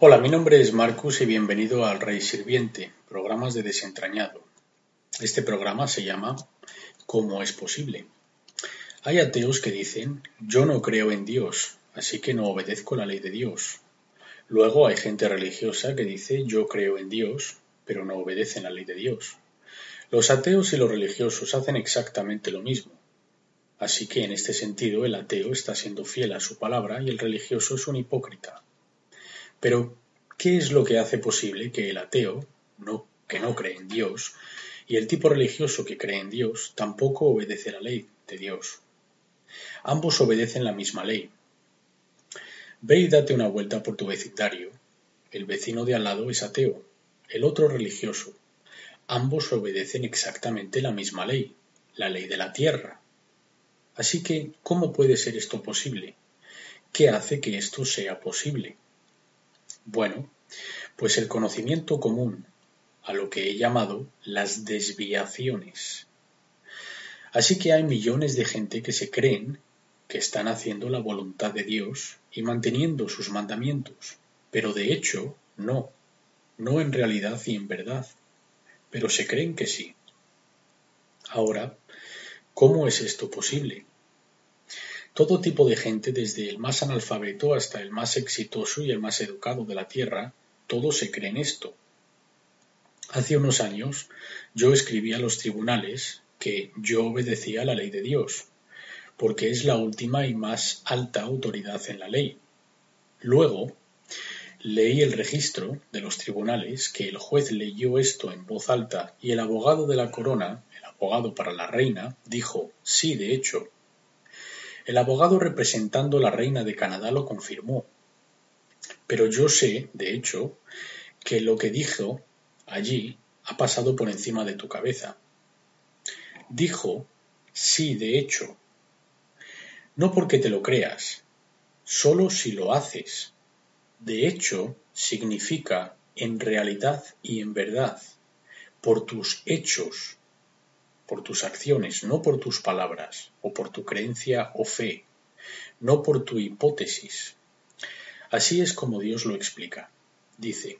Hola, mi nombre es Marcus y bienvenido al Rey Sirviente, programas de desentrañado. Este programa se llama ¿Cómo es posible? Hay ateos que dicen yo no creo en Dios, así que no obedezco la ley de Dios. Luego hay gente religiosa que dice yo creo en Dios, pero no obedecen la ley de Dios. Los ateos y los religiosos hacen exactamente lo mismo. Así que en este sentido el ateo está siendo fiel a su palabra y el religioso es un hipócrita. Pero, ¿qué es lo que hace posible que el ateo, que no cree en Dios, y el tipo religioso que cree en Dios tampoco obedece la ley de Dios? Ambos obedecen la misma ley. Ve y date una vuelta por tu vecindario. El vecino de al lado es ateo, el otro religioso. Ambos obedecen exactamente la misma ley, la ley de la tierra. Así que, ¿cómo puede ser esto posible? ¿Qué hace que esto sea posible? Bueno, pues el conocimiento común, a lo que he llamado las desviaciones. Así que hay millones de gente que se creen que están haciendo la voluntad de Dios y manteniendo sus mandamientos, pero de hecho no, no en realidad y en verdad, pero se creen que sí. Ahora, ¿cómo es esto posible? Todo tipo de gente, desde el más analfabeto hasta el más exitoso y el más educado de la Tierra, todos se creen esto. Hace unos años yo escribí a los tribunales que yo obedecía la ley de Dios, porque es la última y más alta autoridad en la ley. Luego, leí el registro de los tribunales que el juez leyó esto en voz alta y el abogado de la corona, el abogado para la reina, dijo, sí, de hecho, el abogado representando la reina de Canadá lo confirmó. Pero yo sé, de hecho, que lo que dijo allí ha pasado por encima de tu cabeza. Dijo, sí, de hecho. No porque te lo creas, solo si lo haces. De hecho, significa en realidad y en verdad, por tus hechos, por tus acciones, no por tus palabras, o por tu creencia o fe, no por tu hipótesis. Así es como Dios lo explica. Dice,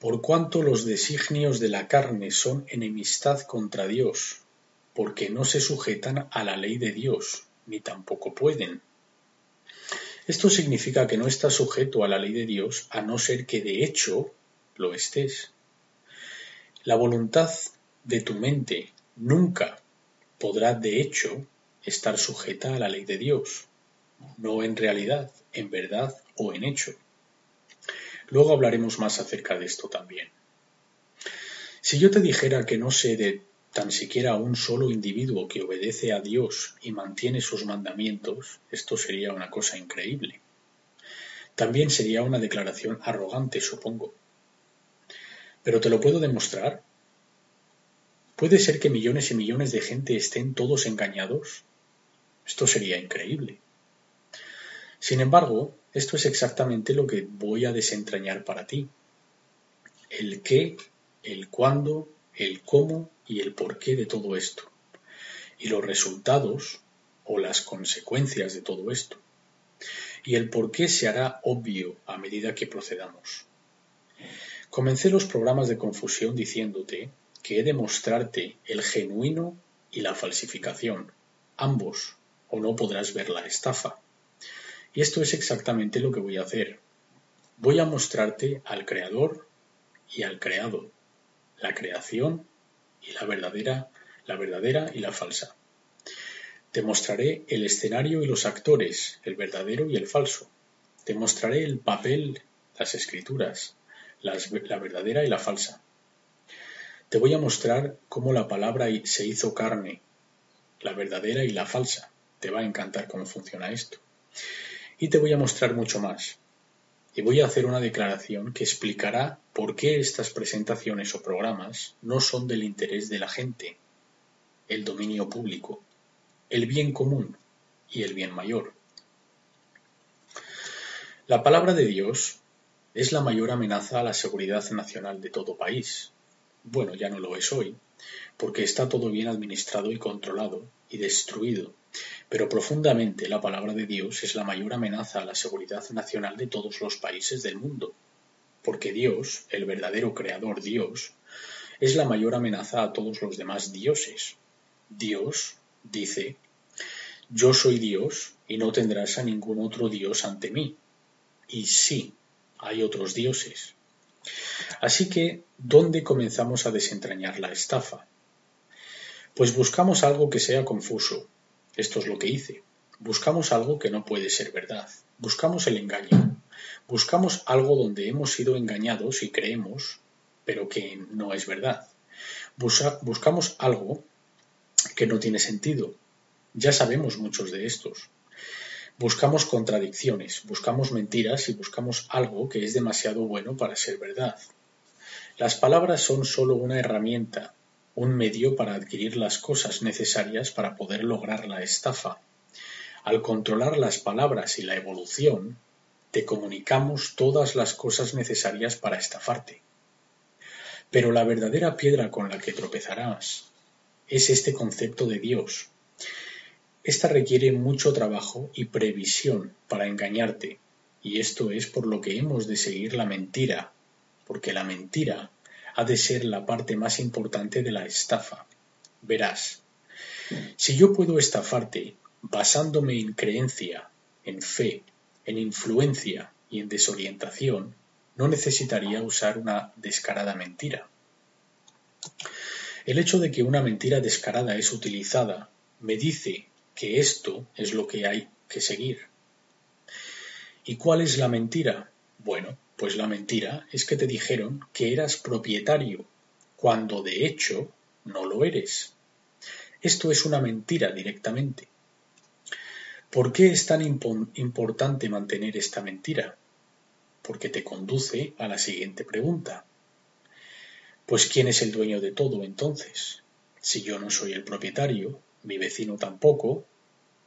por cuanto los designios de la carne son enemistad contra Dios, porque no se sujetan a la ley de Dios, ni tampoco pueden. Esto significa que no estás sujeto a la ley de Dios a no ser que de hecho lo estés. La voluntad de tu mente nunca podrá de hecho estar sujeta a la ley de Dios, no en realidad, en verdad o en hecho. Luego hablaremos más acerca de esto también. Si yo te dijera que no sé de tan siquiera un solo individuo que obedece a Dios y mantiene sus mandamientos, esto sería una cosa increíble. También sería una declaración arrogante, supongo. Pero te lo puedo demostrar ¿Puede ser que millones y millones de gente estén todos engañados? Esto sería increíble. Sin embargo, esto es exactamente lo que voy a desentrañar para ti. El qué, el cuándo, el cómo y el porqué de todo esto. Y los resultados o las consecuencias de todo esto. Y el por qué se hará obvio a medida que procedamos. Comencé los programas de confusión diciéndote que he de mostrarte el genuino y la falsificación, ambos, o no podrás ver la estafa. Y esto es exactamente lo que voy a hacer. Voy a mostrarte al creador y al creado, la creación y la verdadera, la verdadera y la falsa. Te mostraré el escenario y los actores, el verdadero y el falso. Te mostraré el papel, las escrituras, la verdadera y la falsa. Te voy a mostrar cómo la palabra se hizo carne, la verdadera y la falsa. Te va a encantar cómo funciona esto. Y te voy a mostrar mucho más. Y voy a hacer una declaración que explicará por qué estas presentaciones o programas no son del interés de la gente, el dominio público, el bien común y el bien mayor. La palabra de Dios es la mayor amenaza a la seguridad nacional de todo país, bueno, ya no lo es hoy, porque está todo bien administrado y controlado y destruido, pero profundamente la palabra de Dios es la mayor amenaza a la seguridad nacional de todos los países del mundo, porque Dios, el verdadero creador Dios, es la mayor amenaza a todos los demás dioses. Dios dice, yo soy Dios y no tendrás a ningún otro Dios ante mí. Y sí, hay otros dioses. Así que, ¿dónde comenzamos a desentrañar la estafa? Pues buscamos algo que sea confuso. Esto es lo que hice. Buscamos algo que no puede ser verdad. Buscamos el engaño. Buscamos algo donde hemos sido engañados y creemos, pero que no es verdad. buscamos algo que no tiene sentido. Ya sabemos muchos de estos. Buscamos contradicciones, buscamos mentiras y buscamos algo que es demasiado bueno para ser verdad. Las palabras son sólo una herramienta, un medio para adquirir las cosas necesarias para poder lograr la estafa. Al controlar las palabras y la evolución, te comunicamos todas las cosas necesarias para estafarte. Pero la verdadera piedra con la que tropezarás es este concepto de Dios. Esta requiere mucho trabajo y previsión para engañarte, y esto es por lo que hemos de seguir la mentira, porque la mentira ha de ser la parte más importante de la estafa. Verás, si yo puedo estafarte basándome en creencia, en fe, en influencia y en desorientación, no necesitaría usar una descarada mentira. El hecho de que una mentira descarada es utilizada me dice que esto es lo que hay que seguir. ¿Y cuál es la mentira? Bueno, pues la mentira es que te dijeron que eras propietario, cuando de hecho no lo eres. Esto es una mentira directamente. ¿Por qué es tan importante mantener esta mentira? Porque te conduce a la siguiente pregunta. Pues ¿quién es el dueño de todo entonces? Si yo no soy el propietario, mi vecino tampoco,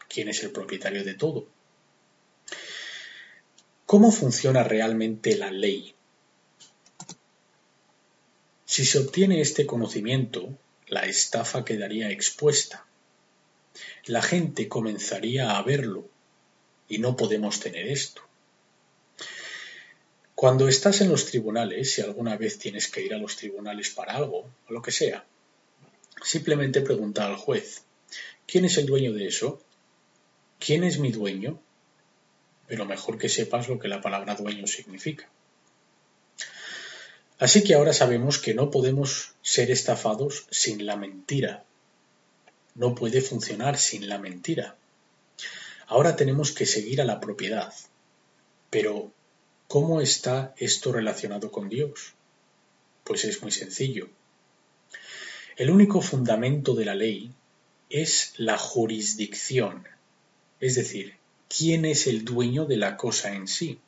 ¿quién es el propietario de todo? ¿Cómo funciona realmente la ley? Si se obtiene este conocimiento, la estafa quedaría expuesta. La gente comenzaría a verlo y no podemos tener esto. Cuando estás en los tribunales, si alguna vez tienes que ir a los tribunales para algo, o lo que sea, simplemente pregunta al juez, ¿quién es el dueño de eso? ¿Quién es mi dueño? pero mejor que sepas lo que la palabra dueño significa. Así que ahora sabemos que no podemos ser estafados sin la mentira. No puede funcionar sin la mentira. Ahora tenemos que seguir a la propiedad. Pero, ¿cómo está esto relacionado con Dios? Pues es muy sencillo. El único fundamento de la ley es la jurisdicción, es decir, quién es el dueño de la cosa en sí.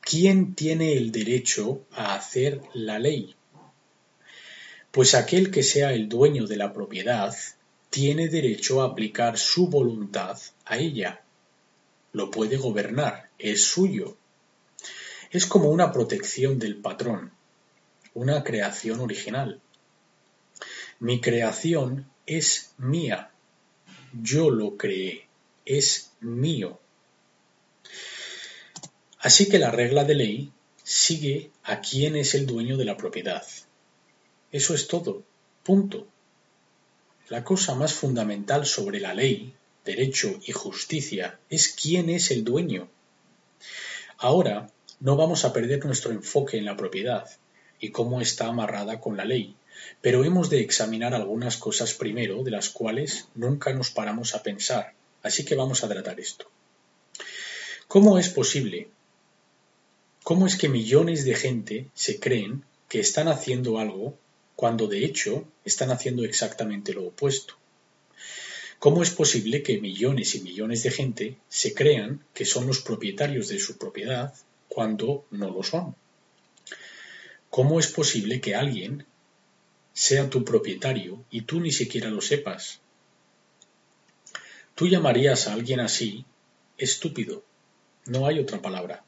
¿Quién tiene el derecho a hacer la ley? Pues aquel que sea el dueño de la propiedad tiene derecho a aplicar su voluntad a ella. Lo puede gobernar, es suyo. Es como una protección del patrón, una creación original. Mi creación es mía. Yo lo creé es mío. Así que la regla de ley sigue a quién es el dueño de la propiedad. Eso es todo. Punto. La cosa más fundamental sobre la ley, derecho y justicia es quién es el dueño. Ahora no vamos a perder nuestro enfoque en la propiedad y cómo está amarrada con la ley, pero hemos de examinar algunas cosas primero de las cuales nunca nos paramos a pensar Así que vamos a tratar esto. ¿Cómo es posible? ¿Cómo es que millones de gente se creen que están haciendo algo cuando de hecho están haciendo exactamente lo opuesto? ¿Cómo es posible que millones y millones de gente se crean que son los propietarios de su propiedad cuando no lo son? ¿Cómo es posible que alguien sea tu propietario y tú ni siquiera lo sepas Tú llamarías a alguien así estúpido. No hay otra palabra.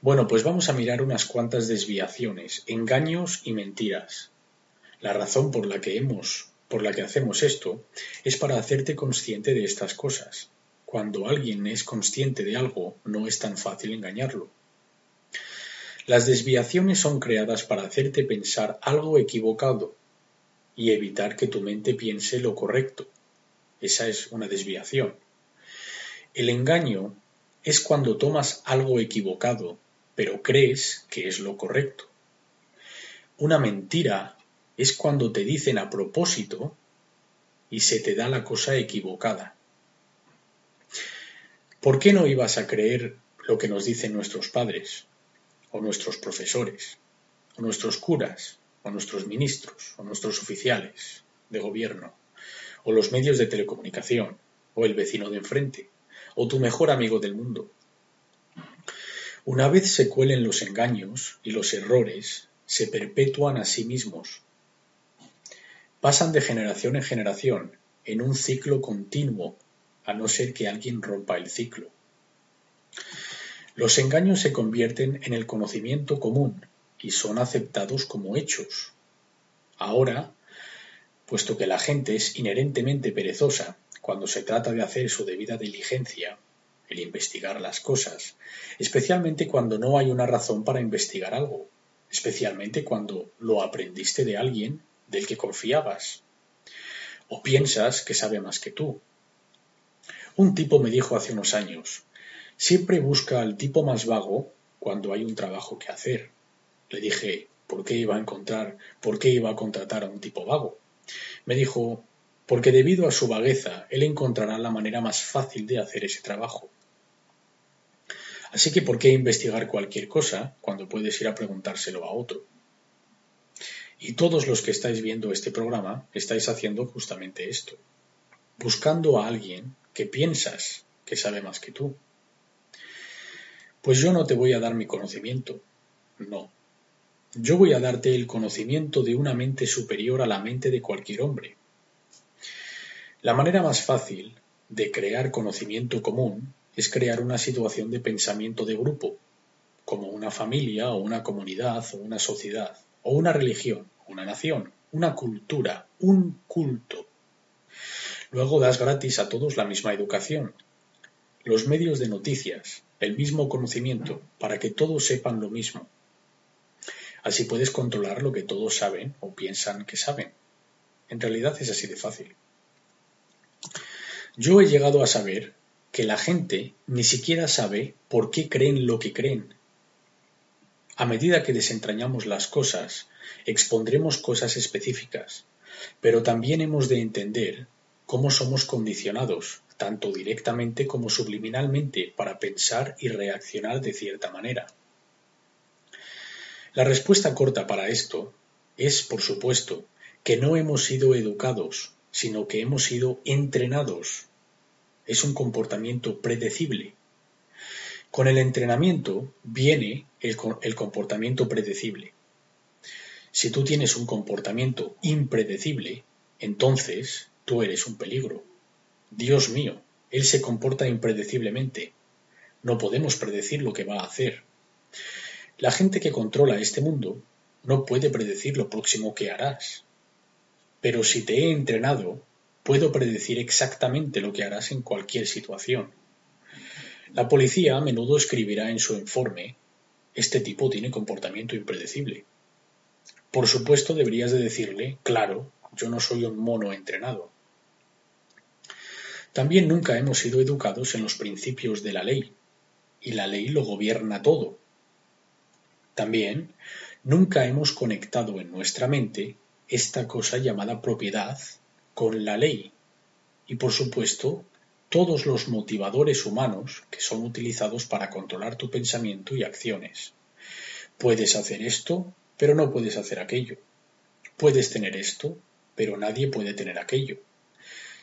Bueno, pues vamos a mirar unas cuantas desviaciones, engaños y mentiras. La razón por la que hemos, por la que hacemos esto, es para hacerte consciente de estas cosas. Cuando alguien es consciente de algo, no es tan fácil engañarlo. Las desviaciones son creadas para hacerte pensar algo equivocado y evitar que tu mente piense lo correcto. Esa es una desviación. El engaño es cuando tomas algo equivocado pero crees que es lo correcto. Una mentira es cuando te dicen a propósito y se te da la cosa equivocada. ¿Por qué no ibas a creer lo que nos dicen nuestros padres, o nuestros profesores, o nuestros curas, o nuestros ministros, o nuestros oficiales de gobierno, o los medios de telecomunicación, o el vecino de enfrente, o tu mejor amigo del mundo? Una vez se cuelen los engaños y los errores, se perpetúan a sí mismos. Pasan de generación en generación, en un ciclo continuo, a no ser que alguien rompa el ciclo. Los engaños se convierten en el conocimiento común y son aceptados como hechos. Ahora, puesto que la gente es inherentemente perezosa cuando se trata de hacer su debida diligencia, el investigar las cosas, especialmente cuando no hay una razón para investigar algo, especialmente cuando lo aprendiste de alguien del que confiabas, o piensas que sabe más que tú. Un tipo me dijo hace unos años, siempre busca al tipo más vago cuando hay un trabajo que hacer. Le dije, ¿por qué iba a encontrar, por qué iba a contratar a un tipo vago? Me dijo, porque debido a su vagueza, él encontrará la manera más fácil de hacer ese trabajo. Así que ¿por qué investigar cualquier cosa cuando puedes ir a preguntárselo a otro? Y todos los que estáis viendo este programa estáis haciendo justamente esto, buscando a alguien que piensas que sabe más que tú. Pues yo no te voy a dar mi conocimiento, no. Yo voy a darte el conocimiento de una mente superior a la mente de cualquier hombre. La manera más fácil de crear conocimiento común es crear una situación de pensamiento de grupo, como una familia o una comunidad o una sociedad, o una religión, una nación, una cultura, un culto. Luego das gratis a todos la misma educación, los medios de noticias, el mismo conocimiento, para que todos sepan lo mismo. Así puedes controlar lo que todos saben o piensan que saben. En realidad es así de fácil. Yo he llegado a saber que la gente ni siquiera sabe por qué creen lo que creen. A medida que desentrañamos las cosas, expondremos cosas específicas, pero también hemos de entender cómo somos condicionados, tanto directamente como subliminalmente, para pensar y reaccionar de cierta manera. La respuesta corta para esto es, por supuesto, que no hemos sido educados, sino que hemos sido entrenados es un comportamiento predecible. Con el entrenamiento viene el, comportamiento predecible. Si tú tienes un comportamiento impredecible, entonces tú eres un peligro. Dios mío, Él se comporta impredeciblemente. No podemos predecir lo que va a hacer. La gente que controla este mundo no puede predecir lo próximo que harás. Pero si te he entrenado Puedo predecir exactamente lo que harás en cualquier situación. La policía a menudo escribirá en su informe este tipo tiene comportamiento impredecible. Por supuesto deberías de decirle, claro, yo no soy un mono entrenado. También nunca hemos sido educados en los principios de la ley, y la ley lo gobierna todo. También nunca hemos conectado en nuestra mente esta cosa llamada propiedad con la ley y, por supuesto, todos los motivadores humanos que son utilizados para controlar tu pensamiento y acciones. Puedes hacer esto, pero no puedes hacer aquello. Puedes tener esto, pero nadie puede tener aquello.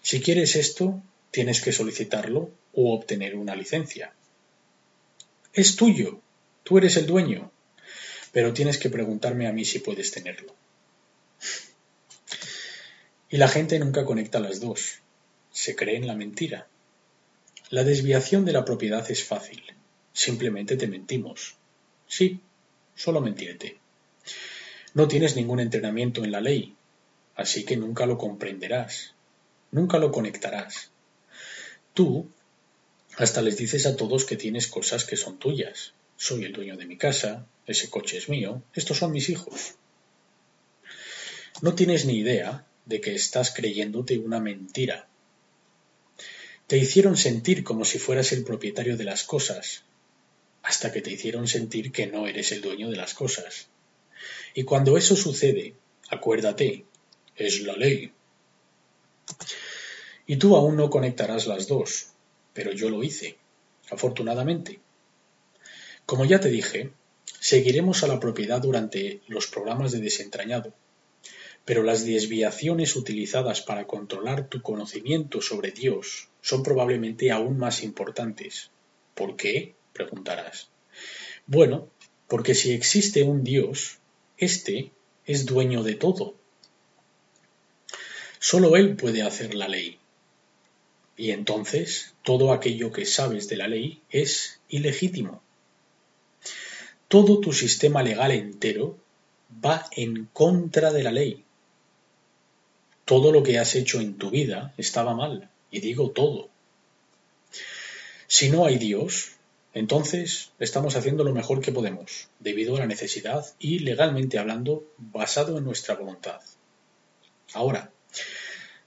Si quieres esto, tienes que solicitarlo o obtener una licencia. Es tuyo, tú eres el dueño, pero tienes que preguntarme a mí si puedes tenerlo. Y la gente nunca conecta las dos. Se cree en la mentira. La desviación de la propiedad es fácil. Simplemente te mentimos. Sí, solo mentirte. No tienes ningún entrenamiento en la ley, así que nunca lo comprenderás, nunca lo conectarás. Tú hasta les dices a todos que tienes cosas que son tuyas. Soy el dueño de mi casa, ese coche es mío, estos son mis hijos. No tienes ni idea de que estás creyéndote una mentira. Te hicieron sentir como si fueras el propietario de las cosas, hasta que te hicieron sentir que no eres el dueño de las cosas. Y cuando eso sucede, acuérdate, es la ley. Y tú aún no conectarás las dos, pero yo lo hice, afortunadamente. Como ya te dije, seguiremos a la propiedad durante los programas de desentrañado, pero las desviaciones utilizadas para controlar tu conocimiento sobre Dios son probablemente aún más importantes. ¿Por qué? preguntarás. Bueno, porque si existe un Dios, éste es dueño de todo. Solo Él puede hacer la ley. Y entonces todo aquello que sabes de la ley es ilegítimo. Todo tu sistema legal entero va en contra de la ley. Todo lo que has hecho en tu vida estaba mal, y digo todo. Si no hay Dios, entonces estamos haciendo lo mejor que podemos, debido a la necesidad y, legalmente hablando, basado en nuestra voluntad. Ahora,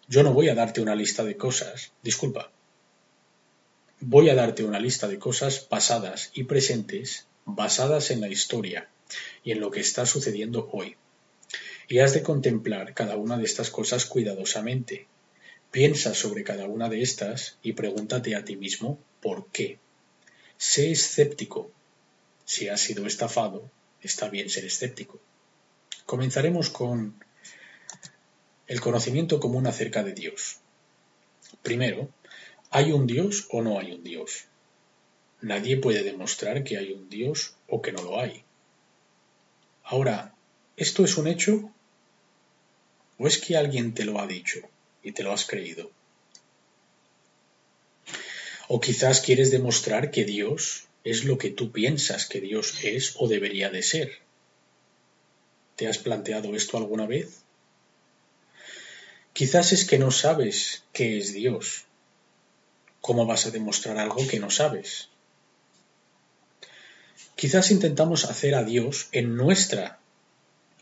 yo no voy a darte una lista de cosas, disculpa, voy a darte una lista de cosas pasadas y presentes basadas en la historia y en lo que está sucediendo hoy. Y has de contemplar cada una de estas cosas cuidadosamente. Piensa sobre cada una de estas y pregúntate a ti mismo por qué. Sé escéptico. Si has sido estafado, está bien ser escéptico. Comenzaremos con el conocimiento común acerca de Dios. Primero, ¿hay un Dios o no hay un Dios? Nadie puede demostrar que hay un Dios o que no lo hay. Ahora, ¿esto es un hecho? ¿O es que alguien te lo ha dicho y te lo has creído? ¿O quizás quieres demostrar que Dios es lo que tú piensas que Dios es o debería de ser? ¿Te has planteado esto alguna vez? Quizás es que no sabes qué es Dios. ¿Cómo vas a demostrar algo que no sabes? Quizás intentamos hacer a Dios en nuestra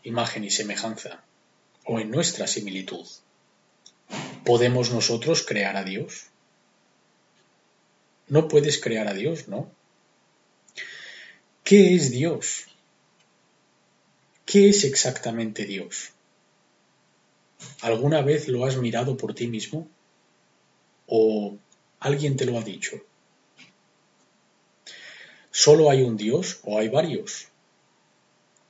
imagen y semejanza o en nuestra similitud. ¿Podemos nosotros crear a Dios? No puedes crear a Dios, ¿no? ¿Qué es Dios? ¿Qué es exactamente Dios? ¿Alguna vez lo has mirado por ti mismo? ¿O alguien te lo ha dicho? ¿Solo hay un Dios o hay varios?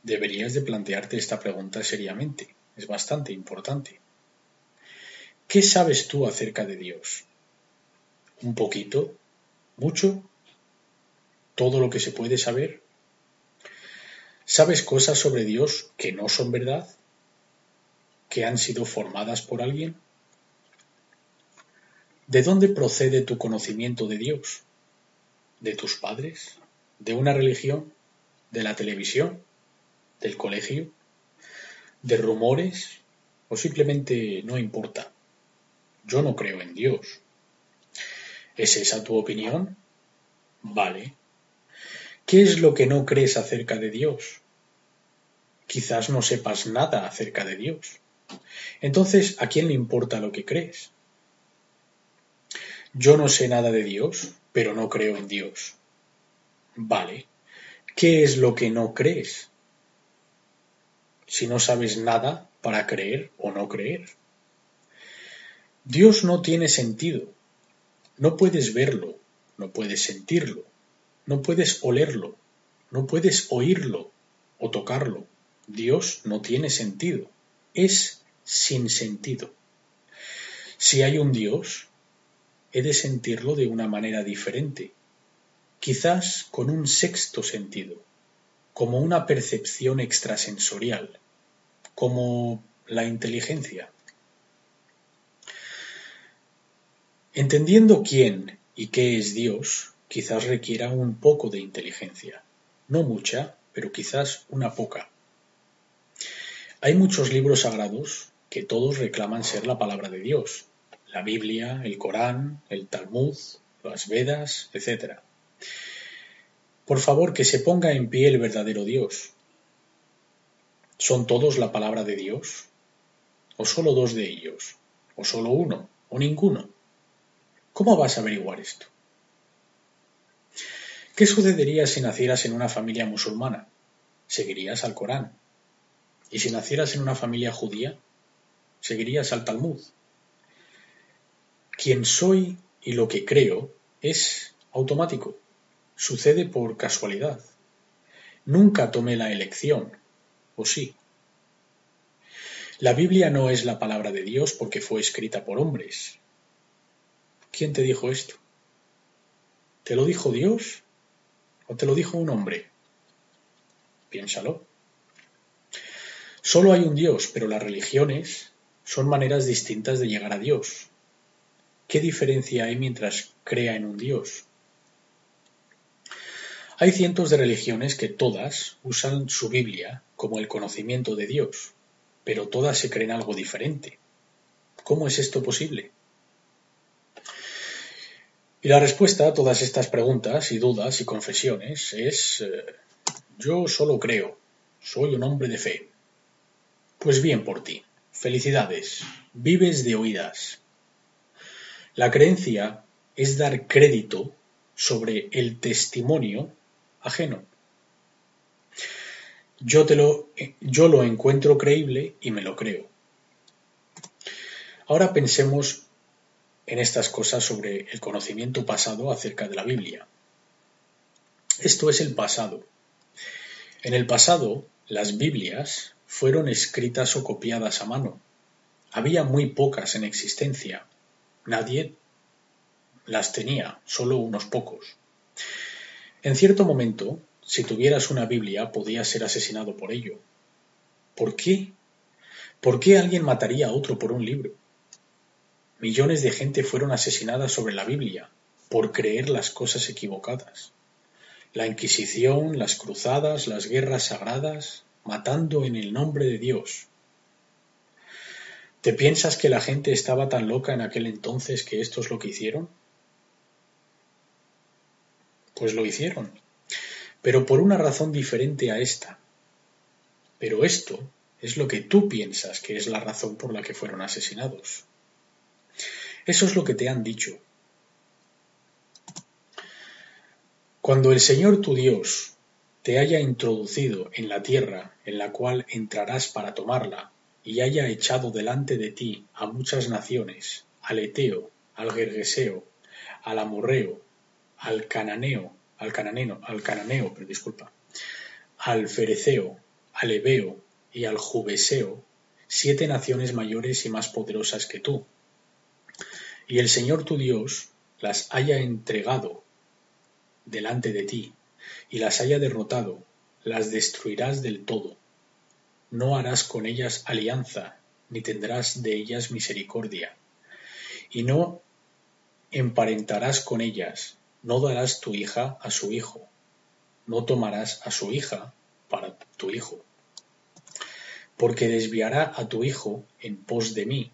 Deberías de plantearte esta pregunta seriamente es bastante importante. ¿Qué sabes tú acerca de Dios? ¿Un poquito? ¿Mucho? ¿Todo lo que se puede saber? ¿Sabes cosas sobre Dios que no son verdad? ¿Que han sido formadas por alguien? ¿De dónde procede tu conocimiento de Dios? ¿De tus padres? ¿De una religión? ¿De la televisión? ¿Del colegio? de rumores o simplemente no importa. Yo no creo en Dios. ¿Es esa tu opinión? Vale. ¿Qué es lo que no crees acerca de Dios? Quizás no sepas nada acerca de Dios. Entonces, ¿a quién le importa lo que crees? Yo no sé nada de Dios, pero no creo en Dios. Vale. ¿Qué es lo que no crees? si no sabes nada para creer o no creer? Dios no tiene sentido. No puedes verlo, no puedes sentirlo, no puedes olerlo, no puedes oírlo o tocarlo. Dios no tiene sentido. Es sin sentido. Si hay un Dios, he de sentirlo de una manera diferente, quizás con un sexto sentido, como una percepción extrasensorial, como la inteligencia. Entendiendo quién y qué es Dios, quizás requiera un poco de inteligencia, no mucha, pero quizás una poca. Hay muchos libros sagrados que todos reclaman ser la palabra de Dios. La Biblia, el Corán, el Talmud, las Vedas, etc. Por favor, que se ponga en pie el verdadero Dios. ¿Son todos la palabra de Dios? ¿O solo dos de ellos? ¿O solo uno? ¿O ninguno? ¿Cómo vas a averiguar esto? ¿Qué sucedería si nacieras en una familia musulmana? Seguirías al Corán. ¿Y si nacieras en una familia judía? Seguirías al Talmud. Quien soy y lo que creo es automático. Sucede por casualidad. Nunca tomé la elección. ¿O sí? La Biblia no es la palabra de Dios porque fue escrita por hombres. ¿Quién te dijo esto? ¿Te lo dijo Dios ¿O te lo dijo un hombre? Piénsalo. Solo hay un Dios, pero las religiones son maneras distintas de llegar a Dios. ¿Qué diferencia hay mientras crea en un Dios? Hay cientos de religiones que todas usan su Biblia como el conocimiento de Dios, pero todas se creen algo diferente. ¿Cómo es esto posible? Y la respuesta a todas estas preguntas y dudas y confesiones es eh, yo solo creo, soy un hombre de fe. Pues bien por ti, felicidades, vives de oídas. La creencia es dar crédito sobre el testimonio ajeno. Yo, te lo, yo lo encuentro creíble y me lo creo. Ahora pensemos en estas cosas sobre el conocimiento pasado acerca de la Biblia. Esto es el pasado. En el pasado, las Biblias fueron escritas o copiadas a mano. Había muy pocas en existencia. Nadie las tenía, solo unos pocos. En cierto momento, si tuvieras una Biblia, podías ser asesinado por ello. ¿Por qué? ¿Por qué alguien mataría a otro por un libro? Millones de gente fueron asesinadas sobre la Biblia por creer las cosas equivocadas. La Inquisición, las cruzadas, las guerras sagradas, matando en el nombre de Dios. ¿Te piensas que la gente estaba tan loca en aquel entonces que esto es lo que hicieron? Pues lo hicieron, pero por una razón diferente a esta. Pero esto es lo que tú piensas que es la razón por la que fueron asesinados. Eso es lo que te han dicho. Cuando el Señor tu Dios te haya introducido en la tierra en la cual entrarás para tomarla, y haya echado delante de ti a muchas naciones, al Eteo, al Gergeseo, al Amorreo, al Cananeo, al Cananeo, al Cananeo, pero disculpa, al Fereceo, al Ebeo y al Jubeseo, siete naciones mayores y más poderosas que tú, y el Señor tu Dios las haya entregado delante de ti y las haya derrotado, las destruirás del todo. No harás con ellas alianza, ni tendrás de ellas misericordia. Y no emparentarás con ellas, no darás tu hija a su hijo, no tomarás a su hija para tu hijo. Porque desviará a tu hijo en pos de mí,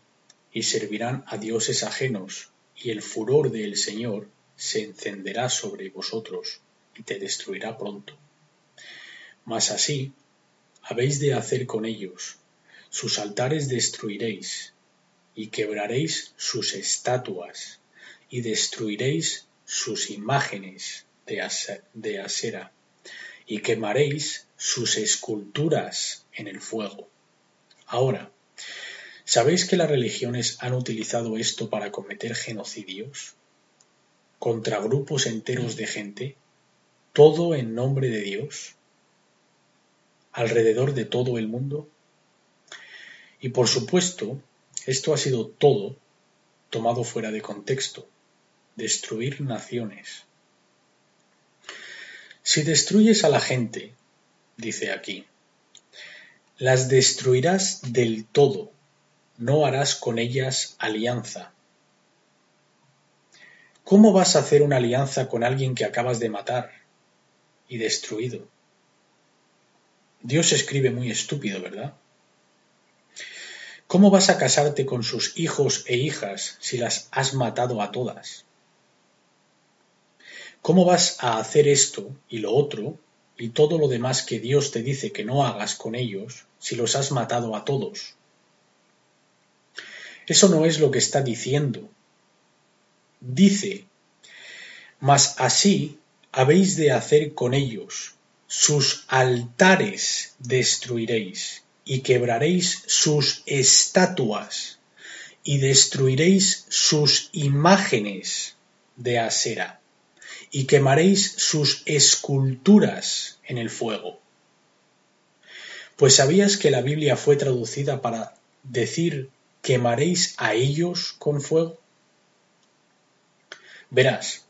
y servirán a dioses ajenos, y el furor del Señor se encenderá sobre vosotros, y te destruirá pronto. Mas así habéis de hacer con ellos, sus altares destruiréis, y quebraréis sus estatuas, y destruiréis sus imágenes de asera, y quemaréis sus esculturas en el fuego. Ahora, ¿Sabéis que las religiones han utilizado esto para cometer genocidios? contra grupos enteros de gente, todo en nombre de Dios, alrededor de todo el mundo. Y por supuesto, esto ha sido todo tomado fuera de contexto, destruir naciones. Si destruyes a la gente, dice aquí, las destruirás del todo no harás con ellas alianza. ¿Cómo vas a hacer una alianza con alguien que acabas de matar y destruido? Dios escribe muy estúpido, ¿verdad? ¿Cómo vas a casarte con sus hijos e hijas si las has matado a todas? ¿Cómo vas a hacer esto y lo otro y todo lo demás que Dios te dice que no hagas con ellos si los has matado a todos? Eso no es lo que está diciendo. Dice, mas así habéis de hacer con ellos, sus altares destruiréis y quebraréis sus estatuas y destruiréis sus imágenes de acera y quemaréis sus esculturas en el fuego. Pues sabías que la Biblia fue traducida para decir quemaréis a ellos con fuego. Verás,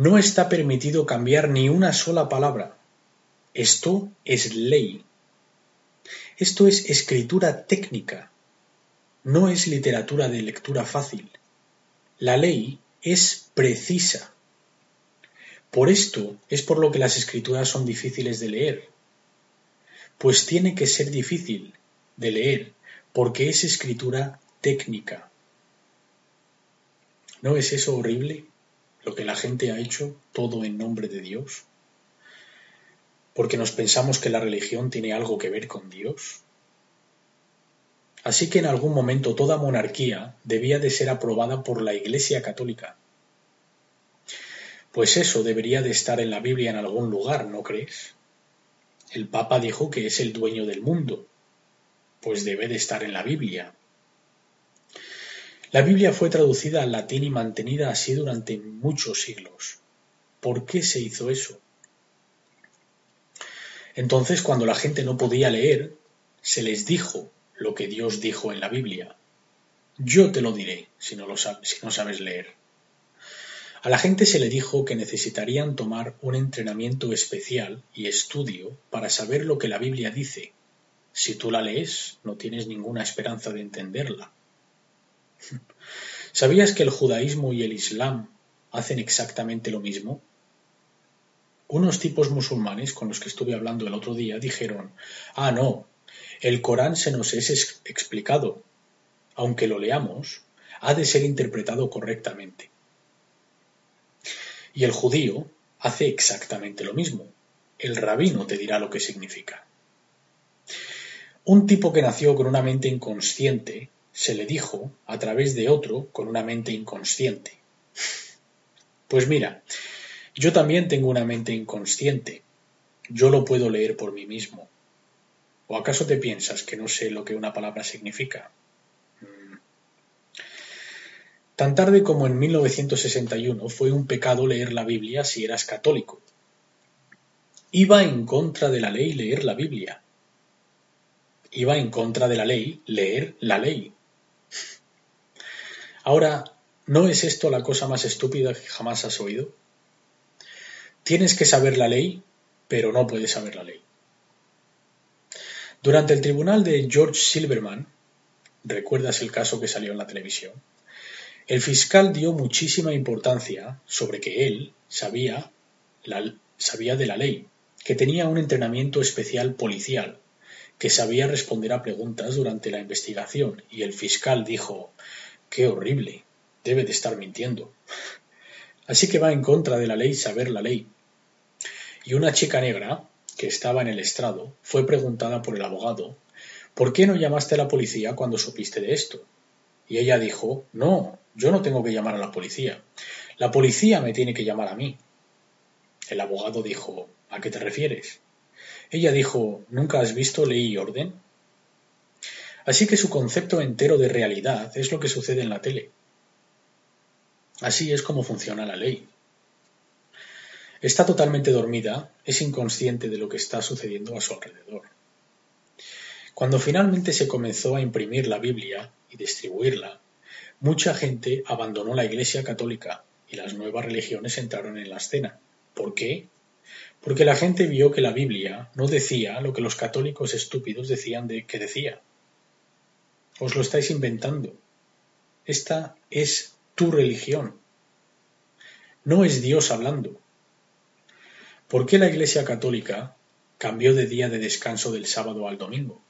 no está permitido cambiar ni una sola palabra. Esto es ley. Esto es escritura técnica, no es literatura de lectura fácil. La ley es precisa. Por esto es por lo que las escrituras son difíciles de leer. Pues tiene que ser difícil de leer porque es escritura técnica. ¿No es eso horrible? Lo que la gente ha hecho todo en nombre de Dios porque nos pensamos que la religión tiene algo que ver con Dios. Así que en algún momento toda monarquía debía de ser aprobada por la Iglesia Católica. Pues eso debería de estar en la Biblia en algún lugar, ¿no crees? El Papa dijo que es el dueño del mundo, pues debe de estar en la Biblia. La Biblia fue traducida al latín y mantenida así durante muchos siglos. ¿Por qué se hizo eso? Entonces, cuando la gente no podía leer, se les dijo lo que Dios dijo en la Biblia. Yo te lo diré si no, si no sabes leer. A la gente se le dijo que necesitarían tomar un entrenamiento especial y estudio para saber lo que la Biblia dice. Si tú la lees, no tienes ninguna esperanza de entenderla. ¿Sabías que el judaísmo y el islam hacen exactamente lo mismo? Unos tipos musulmanes con los que estuve hablando el otro día dijeron, ah, no, el Corán se nos es explicado. Aunque lo leamos, ha de ser interpretado correctamente. Y el judío hace exactamente lo mismo. El rabino te dirá lo que significa. Un tipo que nació con una mente inconsciente se le dijo a través de otro con una mente inconsciente. Pues mira, yo también tengo una mente inconsciente. Yo lo puedo leer por mí mismo. ¿O acaso te piensas que no sé lo que una palabra significa? Mm. Tan tarde como en 1961 fue un pecado leer la Biblia si eras católico. Iba en contra de la ley leer la Biblia. Iba en contra de la ley leer la ley. Ahora, ¿no es esto la cosa más estúpida que jamás has oído? Tienes que saber la ley, pero no puedes saber la ley. Durante el tribunal de George Silverman, recuerdas el caso que salió en la televisión, el fiscal dio muchísima importancia sobre que él sabía, sabía de la ley, que tenía un entrenamiento especial policial, que sabía responder a preguntas durante la investigación, y el fiscal dijo, qué horrible, debe de estar mintiendo. Así que va en contra de la ley saber la ley. Y una chica negra, que estaba en el estrado, fue preguntada por el abogado ¿Por qué no llamaste a la policía cuando supiste de esto? Y ella dijo No, yo no tengo que llamar a la policía. La policía me tiene que llamar a mí. El abogado dijo ¿A qué te refieres? Ella dijo ¿Nunca has visto ley y orden? Así que su concepto entero de realidad es lo que sucede en la tele. Así es como funciona la ley. Está totalmente dormida, es inconsciente de lo que está sucediendo a su alrededor. Cuando finalmente se comenzó a imprimir la Biblia y distribuirla, mucha gente abandonó la Iglesia católica y las nuevas religiones entraron en la escena. ¿Por qué? Porque la gente vio que la Biblia no decía lo que los católicos estúpidos decían de que decía. Os lo estáis inventando. Esta es tu religión. No es Dios hablando. ¿Por qué la Iglesia Católica cambió de día de descanso del sábado al domingo.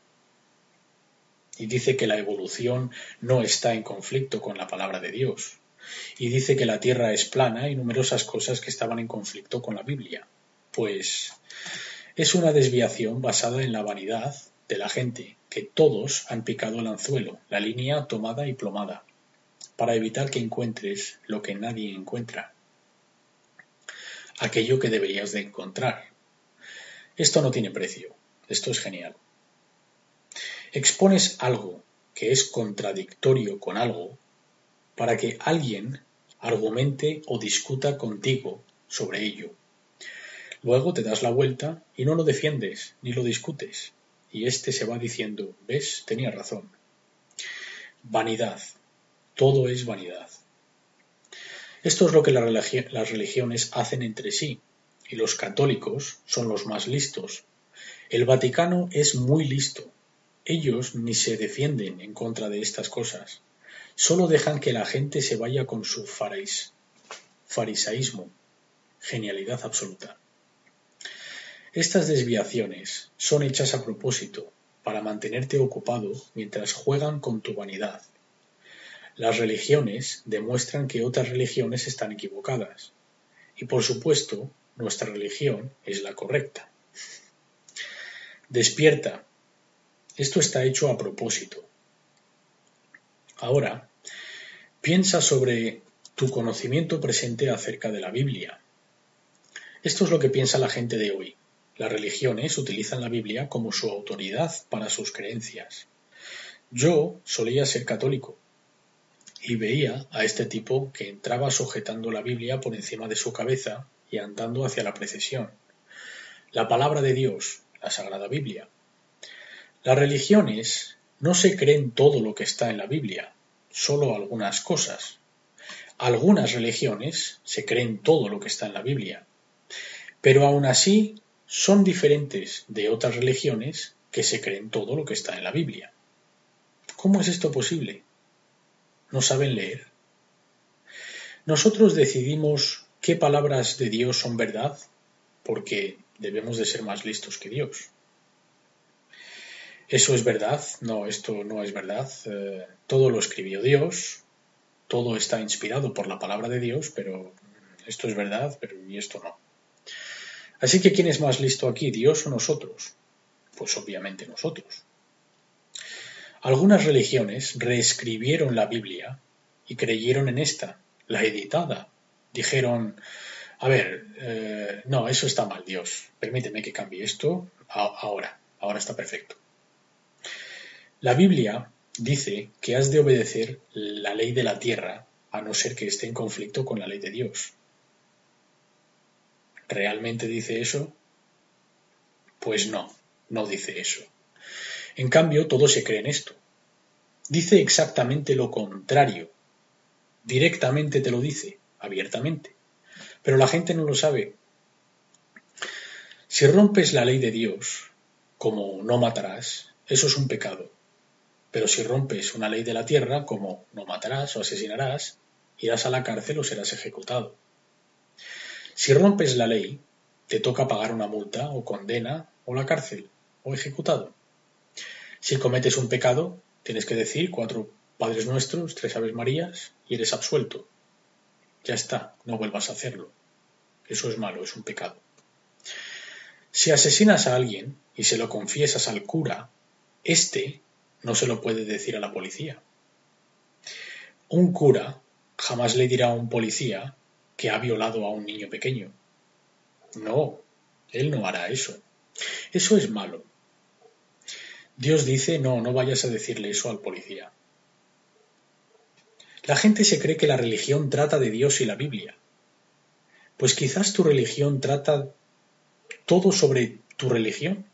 Y dice que la evolución no está en conflicto con la palabra de Dios. Y dice que la tierra es plana y numerosas cosas que estaban en conflicto con la Biblia. Pues es una desviación basada en la vanidad de la gente, que todos han picado el anzuelo, la línea tomada y plomada, para evitar que encuentres lo que nadie encuentra, aquello que deberías de encontrar. Esto no tiene precio, esto es genial. Expones algo que es contradictorio con algo para que alguien argumente o discuta contigo sobre ello. Luego te das la vuelta y no lo defiendes ni lo discutes. Y éste se va diciendo, ves, tenía razón. Vanidad. Todo es vanidad. Esto es lo que las religiones hacen entre sí, y los católicos son los más listos. El Vaticano es muy listo. Ellos ni se defienden en contra de estas cosas. Solo dejan que la gente se vaya con su farisaísmo. Genialidad absoluta. Estas desviaciones son hechas a propósito, para mantenerte ocupado mientras juegan con tu vanidad. Las religiones demuestran que otras religiones están equivocadas. Y por supuesto, nuestra religión es la correcta. Despierta. Esto está hecho a propósito. Ahora, piensa sobre tu conocimiento presente acerca de la Biblia. Esto es lo que piensa la gente de hoy. Las religiones utilizan la Biblia como su autoridad para sus creencias. Yo solía ser católico y veía a este tipo que entraba sujetando la Biblia por encima de su cabeza y andando hacia la precesión. La palabra de Dios, la Sagrada Biblia. Las religiones no se creen todo lo que está en la Biblia, solo algunas cosas. Algunas religiones se creen todo lo que está en la Biblia, pero aún así son diferentes de otras religiones que se creen todo lo que está en la Biblia. ¿Cómo es esto posible? ¿No saben leer? Nosotros decidimos qué palabras de Dios son verdad porque debemos de ser más listos que Dios. ¿Eso es verdad? No, esto no es verdad. Eh, todo lo escribió Dios, todo está inspirado por la palabra de Dios, pero esto es verdad, pero y esto no. Así que ¿quién es más listo aquí, Dios o nosotros? Pues obviamente nosotros. Algunas religiones reescribieron la Biblia y creyeron en esta, la editada. Dijeron, a ver, eh, no, eso está mal, Dios. Permíteme que cambie esto ahora. Ahora está perfecto. La Biblia dice que has de obedecer la ley de la tierra a no ser que esté en conflicto con la ley de Dios. ¿Realmente dice eso? Pues no, no dice eso. En cambio, todo se cree en esto. Dice exactamente lo contrario. Directamente te lo dice, abiertamente. Pero la gente no lo sabe. Si rompes la ley de Dios, como no matarás, eso es un pecado. Pero si rompes una ley de la tierra, como no matarás o asesinarás, irás a la cárcel o serás ejecutado. Si rompes la ley, te toca pagar una multa o condena o la cárcel o ejecutado. Si cometes un pecado, tienes que decir cuatro Padres Nuestros, tres Aves Marías y eres absuelto. Ya está, no vuelvas a hacerlo. Eso es malo, es un pecado. Si asesinas a alguien y se lo confiesas al cura, éste no se lo puede decir a la policía. Un cura jamás le dirá a un policía que ha violado a un niño pequeño. No, él no hará eso. Eso es malo. Dios dice, no, no vayas a decirle eso al policía. La gente se cree que la religión trata de Dios y la Biblia. Pues quizás tu religión trata todo sobre tu religión.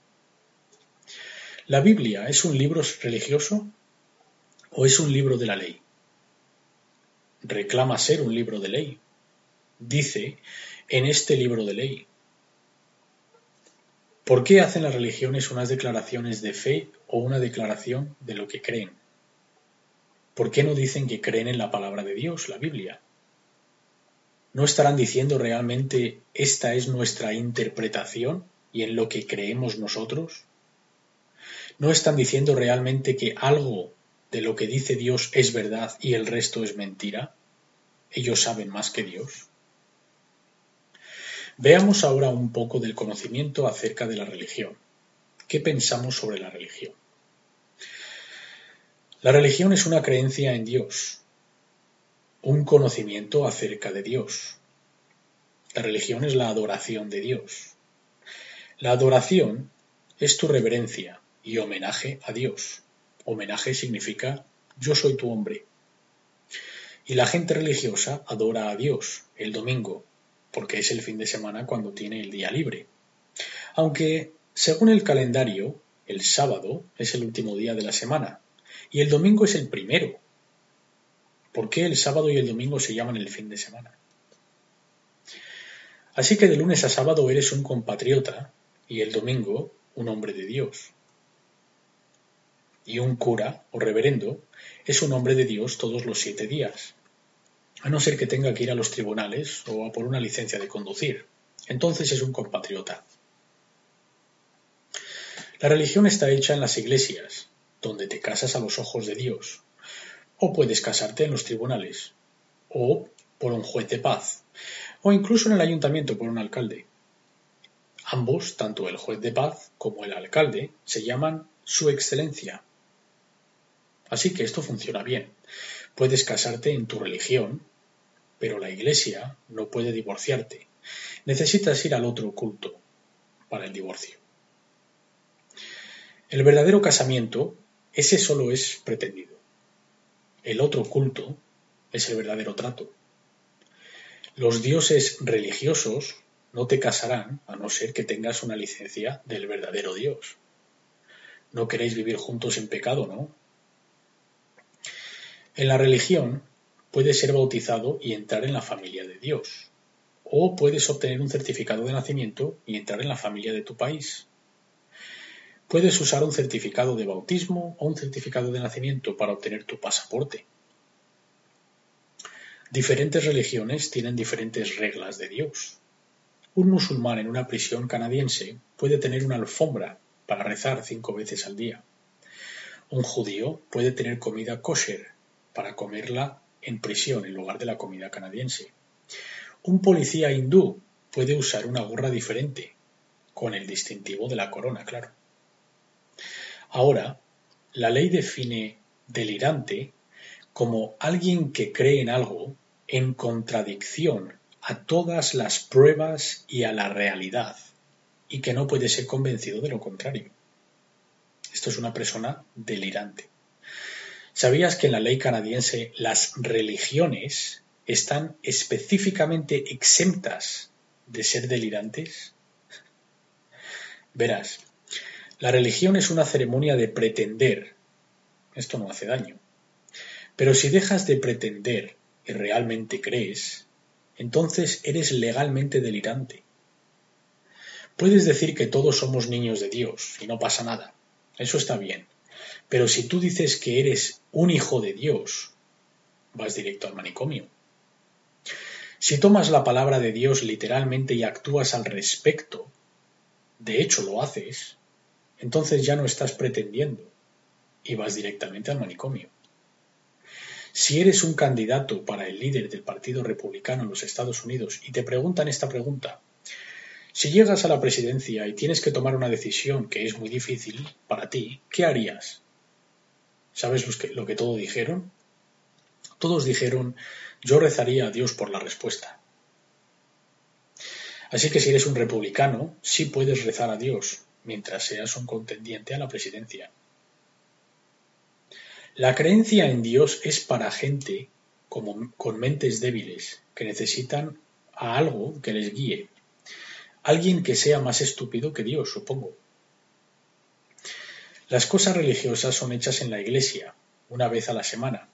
¿La Biblia es un libro religioso o es un libro de la ley? Reclama ser un libro de ley dice en este libro de ley. ¿Por qué hacen las religiones unas declaraciones de fe o una declaración de lo que creen? ¿Por qué no dicen que creen en la palabra de Dios, la Biblia? ¿No estarán diciendo realmente esta es nuestra interpretación y en lo que creemos nosotros? ¿No están diciendo realmente que algo de lo que dice Dios es verdad y el resto es mentira? Ellos saben más que Dios. Veamos ahora un poco del conocimiento acerca de la religión. ¿Qué pensamos sobre la religión? La religión es una creencia en Dios, un conocimiento acerca de Dios. La religión es la adoración de Dios. La adoración es tu reverencia y homenaje a Dios. Homenaje significa yo soy tu hombre. Y la gente religiosa adora a Dios el domingo, porque es el fin de semana cuando tiene el día libre. Aunque, según el calendario, el sábado es el último día de la semana y el domingo es el primero. ¿Por qué el sábado y el domingo se llaman el fin de semana? Así que de lunes a sábado eres un compatriota y el domingo un hombre de Dios. Y un cura o reverendo es un hombre de Dios todos los siete días, a no ser que tenga que ir a los tribunales o a por una licencia de conducir. Entonces es un compatriota. La religión está hecha en las iglesias, donde te casas a los ojos de Dios, o puedes casarte en los tribunales, o por un juez de paz, o incluso en el ayuntamiento por un alcalde. Ambos, tanto el juez de paz como el alcalde, se llaman Su Excelencia. Así que esto funciona bien. Puedes casarte en tu religión, pero la Iglesia no puede divorciarte. Necesitas ir al otro culto para el divorcio. El verdadero casamiento ese solo es pretendido. El otro culto es el verdadero trato. Los dioses religiosos no te casarán a no ser que tengas una licencia del verdadero Dios. No queréis vivir juntos en pecado, ¿no? En la religión puedes ser bautizado y entrar en la familia de Dios. O puedes obtener un certificado de nacimiento y entrar en la familia de tu país. Puedes usar un certificado de bautismo o un certificado de nacimiento para obtener tu pasaporte. Diferentes religiones tienen diferentes reglas de Dios. Un musulmán en una prisión canadiense puede tener una alfombra para rezar cinco veces al día. Un judío puede tener comida kosher para comerla en prisión en lugar de la comida canadiense. Un policía hindú puede usar una gorra diferente, con el distintivo de la corona, claro. Ahora, la ley define delirante como alguien que cree en algo en contradicción a todas las pruebas y a la realidad y que no puede ser convencido de lo contrario. Esto es una persona delirante. ¿Sabías que en la ley canadiense las religiones están específicamente exentas de ser delirantes? Verás, la religión es una ceremonia de pretender. Esto no hace daño. Pero si dejas de pretender y realmente crees, entonces eres legalmente delirante. Puedes decir que todos somos niños de Dios y no pasa nada. Eso está bien. Pero si tú dices que eres un hijo de Dios, vas directo al manicomio. Si tomas la palabra de Dios literalmente y actúas al respecto, de hecho lo haces, entonces ya no estás pretendiendo y vas directamente al manicomio. Si eres un candidato para el líder del Partido Republicano en los Estados Unidos y te preguntan esta pregunta, si llegas a la presidencia y tienes que tomar una decisión que es muy difícil para ti, ¿qué harías? ¿Sabes lo que, lo que todos dijeron? Todos dijeron, yo rezaría a Dios por la respuesta. Así que si eres un republicano, sí puedes rezar a Dios, mientras seas un contendiente a la presidencia. La creencia en Dios es para gente como, con mentes débiles, que necesitan a algo que les guíe, alguien que sea más estúpido que Dios, supongo. Las cosas religiosas son hechas en la iglesia, una vez a la semana.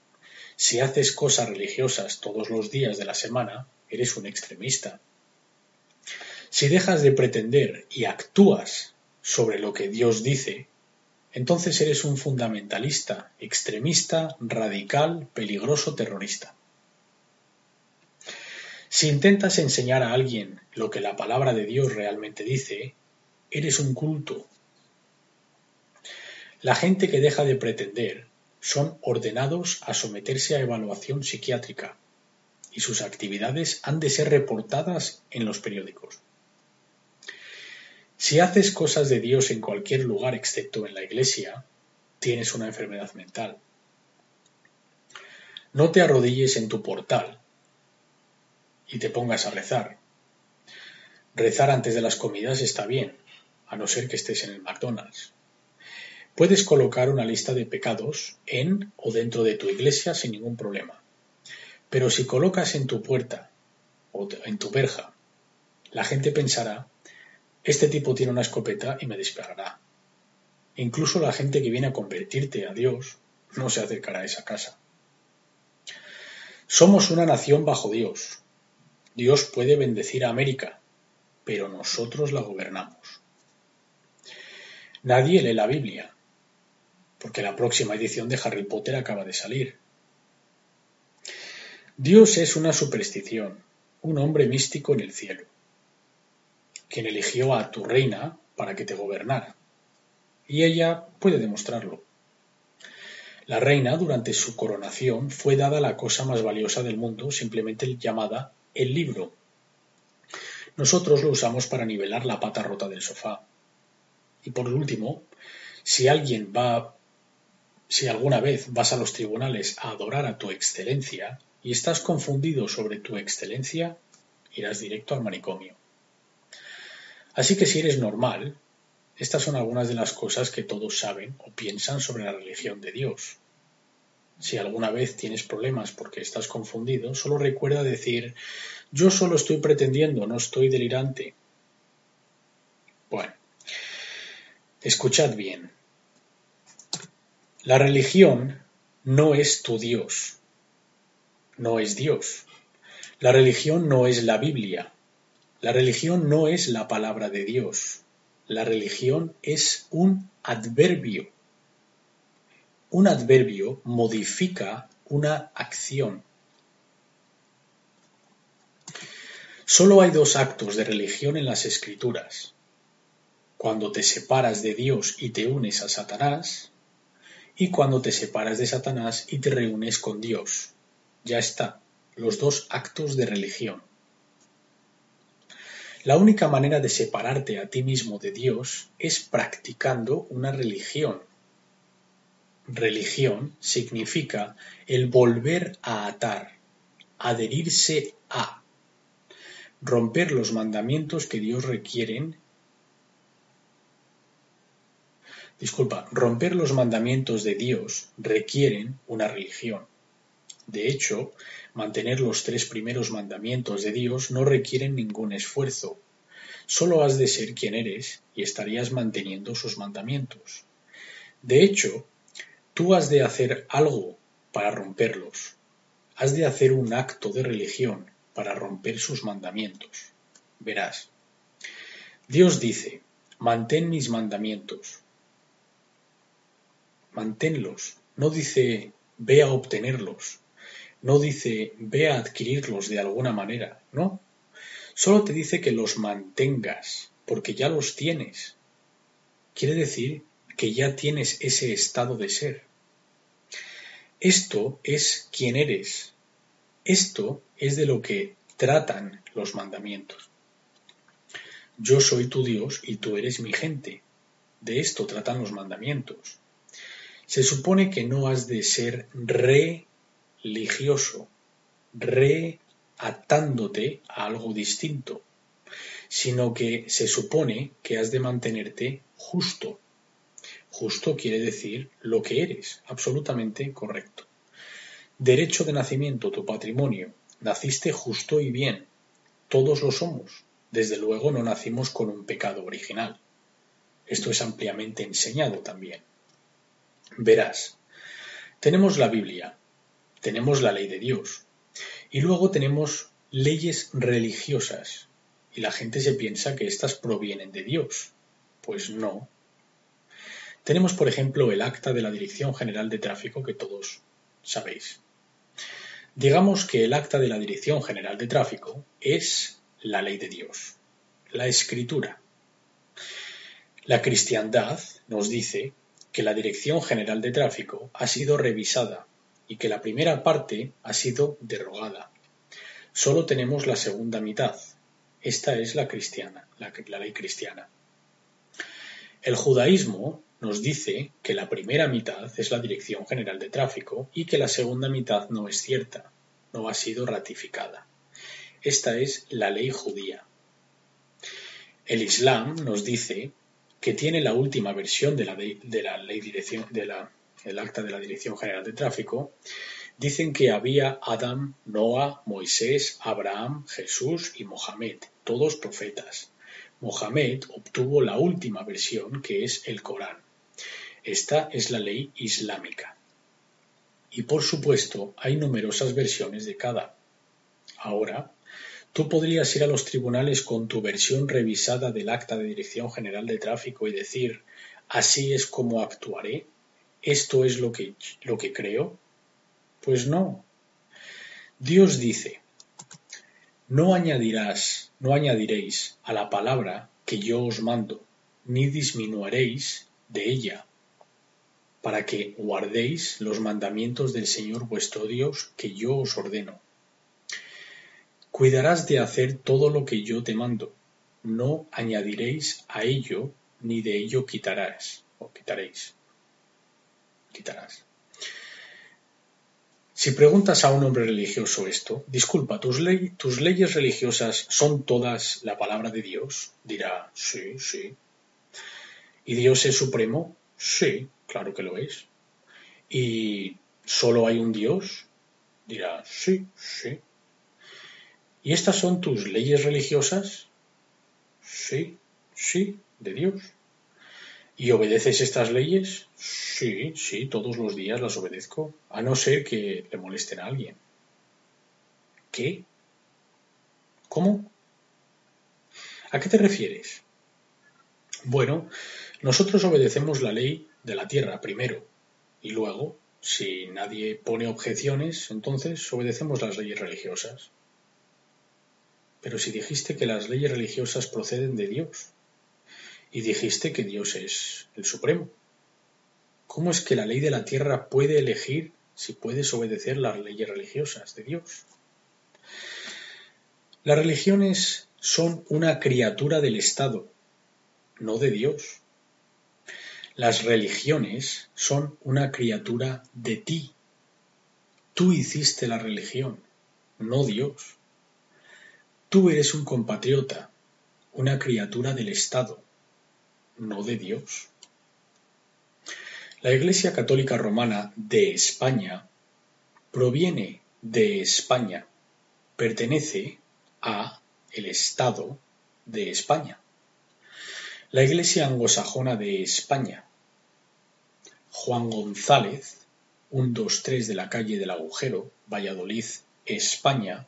Si haces cosas religiosas todos los días de la semana, eres un extremista. Si dejas de pretender y actúas sobre lo que Dios dice, entonces eres un fundamentalista, extremista, radical, peligroso, terrorista. Si intentas enseñar a alguien lo que la palabra de Dios realmente dice, eres un culto. La gente que deja de pretender son ordenados a someterse a evaluación psiquiátrica y sus actividades han de ser reportadas en los periódicos. Si haces cosas de Dios en cualquier lugar excepto en la iglesia, tienes una enfermedad mental. No te arrodilles en tu portal y te pongas a rezar. Rezar antes de las comidas está bien, a no ser que estés en el McDonald's. Puedes colocar una lista de pecados en o dentro de tu iglesia sin ningún problema. Pero si colocas en tu puerta o en tu verja, la gente pensará, este tipo tiene una escopeta y me disparará. Incluso la gente que viene a convertirte a Dios no se acercará a esa casa. Somos una nación bajo Dios. Dios puede bendecir a América, pero nosotros la gobernamos. Nadie lee la Biblia, porque la próxima edición de Harry Potter acaba de salir. Dios es una superstición, un hombre místico en el cielo, quien eligió a tu reina para que te gobernara, y ella puede demostrarlo. La reina, durante su coronación, fue dada la cosa más valiosa del mundo, simplemente llamada el libro. Nosotros lo usamos para nivelar la pata rota del sofá. Y por último, si alguien va, si alguna vez vas a los tribunales a adorar a tu excelencia, y estás confundido sobre tu excelencia, irás directo al manicomio. Así que si eres normal, estas son algunas de las cosas que todos saben o piensan sobre la religión de Dios. Si alguna vez tienes problemas porque estás confundido, solo recuerda decir, yo solo estoy pretendiendo, no estoy delirante. Bueno, escuchad bien. La religión no es tu Dios no es Dios. La religión no es la Biblia. La religión no es la palabra de Dios. La religión es un adverbio. Un adverbio modifica una acción. Solo hay dos actos de religión en las escrituras. Cuando te separas de Dios y te unes a Satanás, y cuando te separas de Satanás y te reúnes con Dios. Ya está, los dos actos de religión. La única manera de separarte a ti mismo de Dios es practicando una religión. Religión significa el volver a atar, adherirse a, romper los mandamientos que Dios requieren. Disculpa, romper los mandamientos de Dios requieren una religión. De hecho, mantener los tres primeros mandamientos de Dios no requieren ningún esfuerzo. Solo has de ser quien eres y estarías manteniendo sus mandamientos. De hecho, tú has de hacer algo para romperlos. Has de hacer un acto de religión para romper sus mandamientos. Verás. Dios dice, mantén mis mandamientos. Manténlos. No dice, ve a obtenerlos. No dice ve a adquirirlos de alguna manera, no. Solo te dice que los mantengas, porque ya los tienes. Quiere decir que ya tienes ese estado de ser. Esto es quien eres. Esto es de lo que tratan los mandamientos. Yo soy tu Dios y tú eres mi gente. De esto tratan los mandamientos. Se supone que no has de ser re religioso, reatándote a algo distinto, sino que se supone que has de mantenerte justo. Justo quiere decir lo que eres, absolutamente correcto. Derecho de nacimiento, tu patrimonio. Naciste justo y bien. Todos lo somos. Desde luego no nacimos con un pecado original. Esto es ampliamente enseñado también. Verás, tenemos la Biblia, tenemos la ley de Dios. Y luego tenemos leyes religiosas. Y la gente se piensa que éstas provienen de Dios. Pues no. Tenemos, por ejemplo, el acta de la Dirección General de Tráfico que todos sabéis. Digamos que el acta de la Dirección General de Tráfico es la ley de Dios, la escritura. La cristiandad nos dice que la Dirección General de Tráfico ha sido revisada y que la primera parte ha sido derogada. Solo tenemos la segunda mitad. Esta es la cristiana, la, la ley cristiana. El judaísmo nos dice que la primera mitad es la Dirección General de Tráfico y que la segunda mitad no es cierta, no ha sido ratificada. Esta es la ley judía. El Islam nos dice que tiene la última versión de la, de la ley dirección, de la el acta de la Dirección General de Tráfico, dicen que había Adán, Noah, Moisés, Abraham, Jesús y Mohamed, todos profetas. Mohamed obtuvo la última versión, que es el Corán. Esta es la ley islámica. Y por supuesto, hay numerosas versiones de cada. Ahora, tú podrías ir a los tribunales con tu versión revisada del acta de Dirección General de Tráfico y decir, así es como actuaré, ¿Esto es lo que, lo que creo? Pues no. Dios dice, no añadirás, no añadiréis a la palabra que yo os mando, ni disminuiréis de ella, para que guardéis los mandamientos del Señor vuestro Dios que yo os ordeno. Cuidarás de hacer todo lo que yo te mando, no añadiréis a ello, ni de ello quitarás o quitaréis quitarás. Si preguntas a un hombre religioso esto, disculpa, ¿tus, ¿tus leyes religiosas son todas la palabra de Dios? Dirá, sí, sí. ¿Y Dios es supremo? Sí, claro que lo es. ¿Y solo hay un Dios? Dirá, sí, sí. ¿Y estas son tus leyes religiosas? Sí, sí, de Dios. ¿Y obedeces estas leyes? Sí, sí, todos los días las obedezco, a no ser que le molesten a alguien. ¿Qué? ¿Cómo? ¿A qué te refieres? Bueno, nosotros obedecemos la ley de la tierra primero y luego, si nadie pone objeciones, entonces obedecemos las leyes religiosas. Pero si dijiste que las leyes religiosas proceden de Dios, y dijiste que Dios es el Supremo. ¿Cómo es que la ley de la tierra puede elegir si puedes obedecer las leyes religiosas de Dios? Las religiones son una criatura del Estado, no de Dios. Las religiones son una criatura de ti. Tú hiciste la religión, no Dios. Tú eres un compatriota, una criatura del Estado, no de Dios. La Iglesia Católica Romana de España proviene de España, pertenece a el Estado de España. La Iglesia Anglosajona de España, Juan González, 123 de la calle del Agujero, Valladolid, España,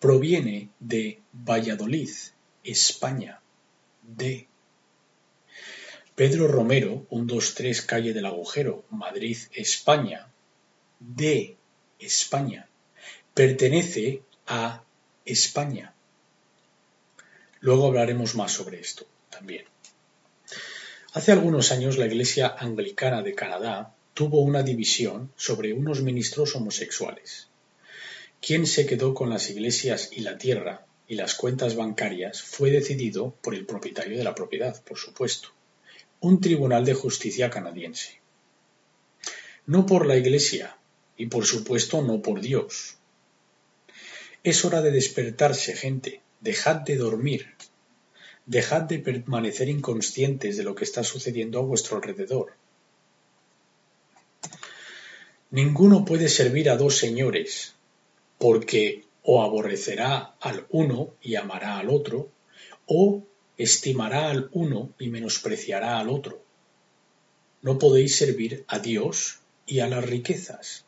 proviene de Valladolid, España, de Pedro Romero, 123 Calle del Agujero, Madrid, España, de España, pertenece a España. Luego hablaremos más sobre esto Hace algunos años la Iglesia Anglicana de Canadá tuvo una división sobre unos ministros homosexuales. Quién se quedó con las iglesias y la tierra y las cuentas bancarias fue decidido por el propietario de la propiedad, por supuesto un tribunal de justicia canadiense. No por la Iglesia y por supuesto no por Dios. Es hora de despertarse, gente. Dejad de dormir. Dejad de permanecer inconscientes de lo que está sucediendo a vuestro alrededor. Ninguno puede servir a dos señores, porque o aborrecerá al uno y amará al otro, o estimará al uno y menospreciará al otro. No podéis servir a Dios y a las riquezas.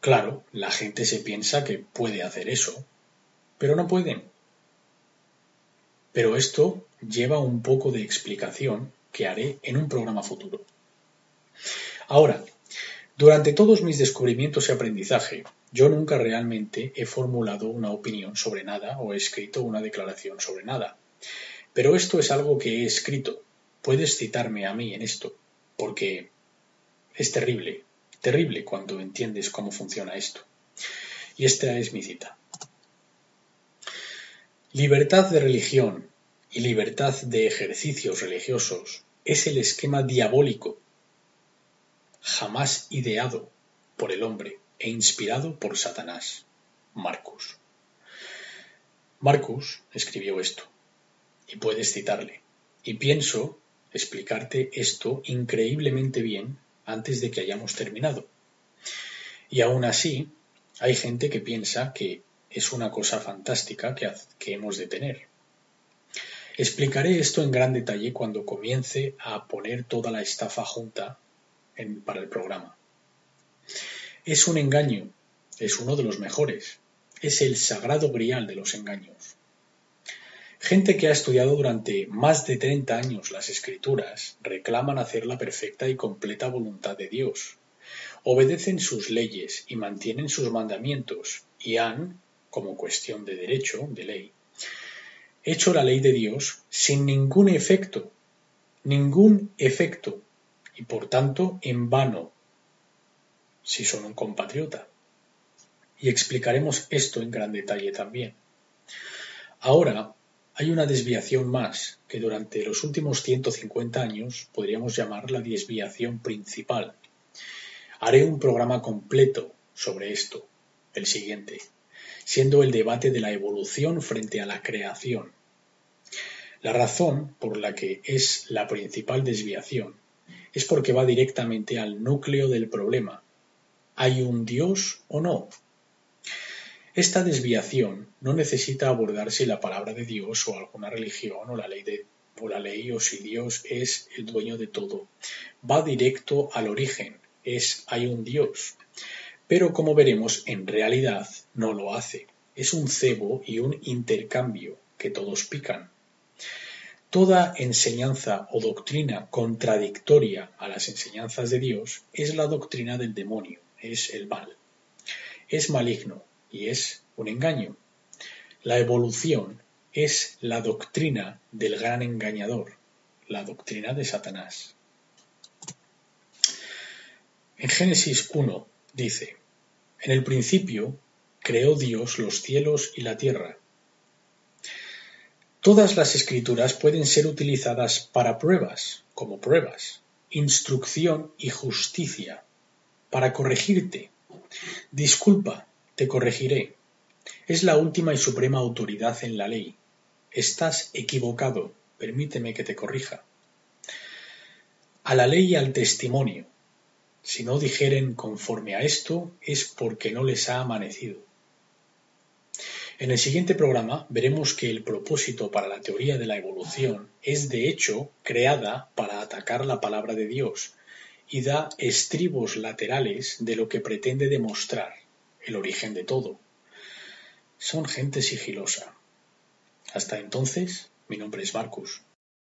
Claro, la gente se piensa que puede hacer eso, pero no pueden. Pero esto lleva un poco de explicación que haré en un programa futuro. Ahora, durante todos mis descubrimientos y aprendizaje, yo nunca realmente he formulado una opinión sobre nada o he escrito una declaración sobre nada. Pero esto es algo que he escrito. Puedes citarme a mí en esto, porque es terrible, terrible cuando entiendes cómo funciona esto. Y esta es mi cita. Libertad de religión y libertad de ejercicios religiosos es el esquema diabólico jamás ideado por el hombre e inspirado por Satanás. Marcus. Marcus escribió esto, y puedes citarle. Y pienso explicarte esto increíblemente bien antes de que hayamos terminado. Y aún así, hay gente que piensa que es una cosa fantástica que, que hemos de tener. Explicaré esto en gran detalle cuando comience a poner toda la estafa junta para el programa. Es un engaño, es uno de los mejores, es el sagrado grial de los engaños. Gente que ha estudiado durante más de 30 años las escrituras reclaman hacer la perfecta y completa voluntad de Dios. Obedecen sus leyes y mantienen sus mandamientos y han, como cuestión de derecho, de ley, hecho la ley de Dios sin ningún efecto, ningún efecto, y por tanto en vano, si son un compatriota. Y explicaremos esto en gran detalle también. Ahora, hay una desviación más que durante los últimos 150 años podríamos llamar la desviación principal. Haré un programa completo sobre esto, el siguiente, siendo el debate de la evolución frente a la creación. La razón por la que es la principal desviación es porque va directamente al núcleo del problema. ¿Hay un Dios o no? Esta desviación no necesita abordar si la palabra de Dios o alguna religión o la ley de o la ley o si Dios es el dueño de todo. Va directo al origen, es hay un Dios. Pero como veremos, en realidad no lo hace. Es un cebo y un intercambio que todos pican. Toda enseñanza o doctrina contradictoria a las enseñanzas de Dios es la doctrina del demonio, es el mal. Es maligno, y es un engaño. La evolución es la doctrina del gran engañador, la doctrina de Satanás. En Génesis 1 dice, en el principio creó Dios los cielos y la tierra. Todas las escrituras pueden ser utilizadas para pruebas, como pruebas, instrucción y justicia, para corregirte. Disculpa, te corregiré. Es la última y suprema autoridad en la ley. Estás equivocado. Permíteme que te corrija. A la ley y al testimonio. Si no dijeren conforme a esto, es porque no les ha amanecido. En el siguiente programa veremos que el propósito para la teoría de la evolución es de hecho creada para atacar la palabra de Dios y da estribos laterales de lo que pretende demostrar el origen de todo. Son gente sigilosa. Hasta entonces, mi nombre es Marcus.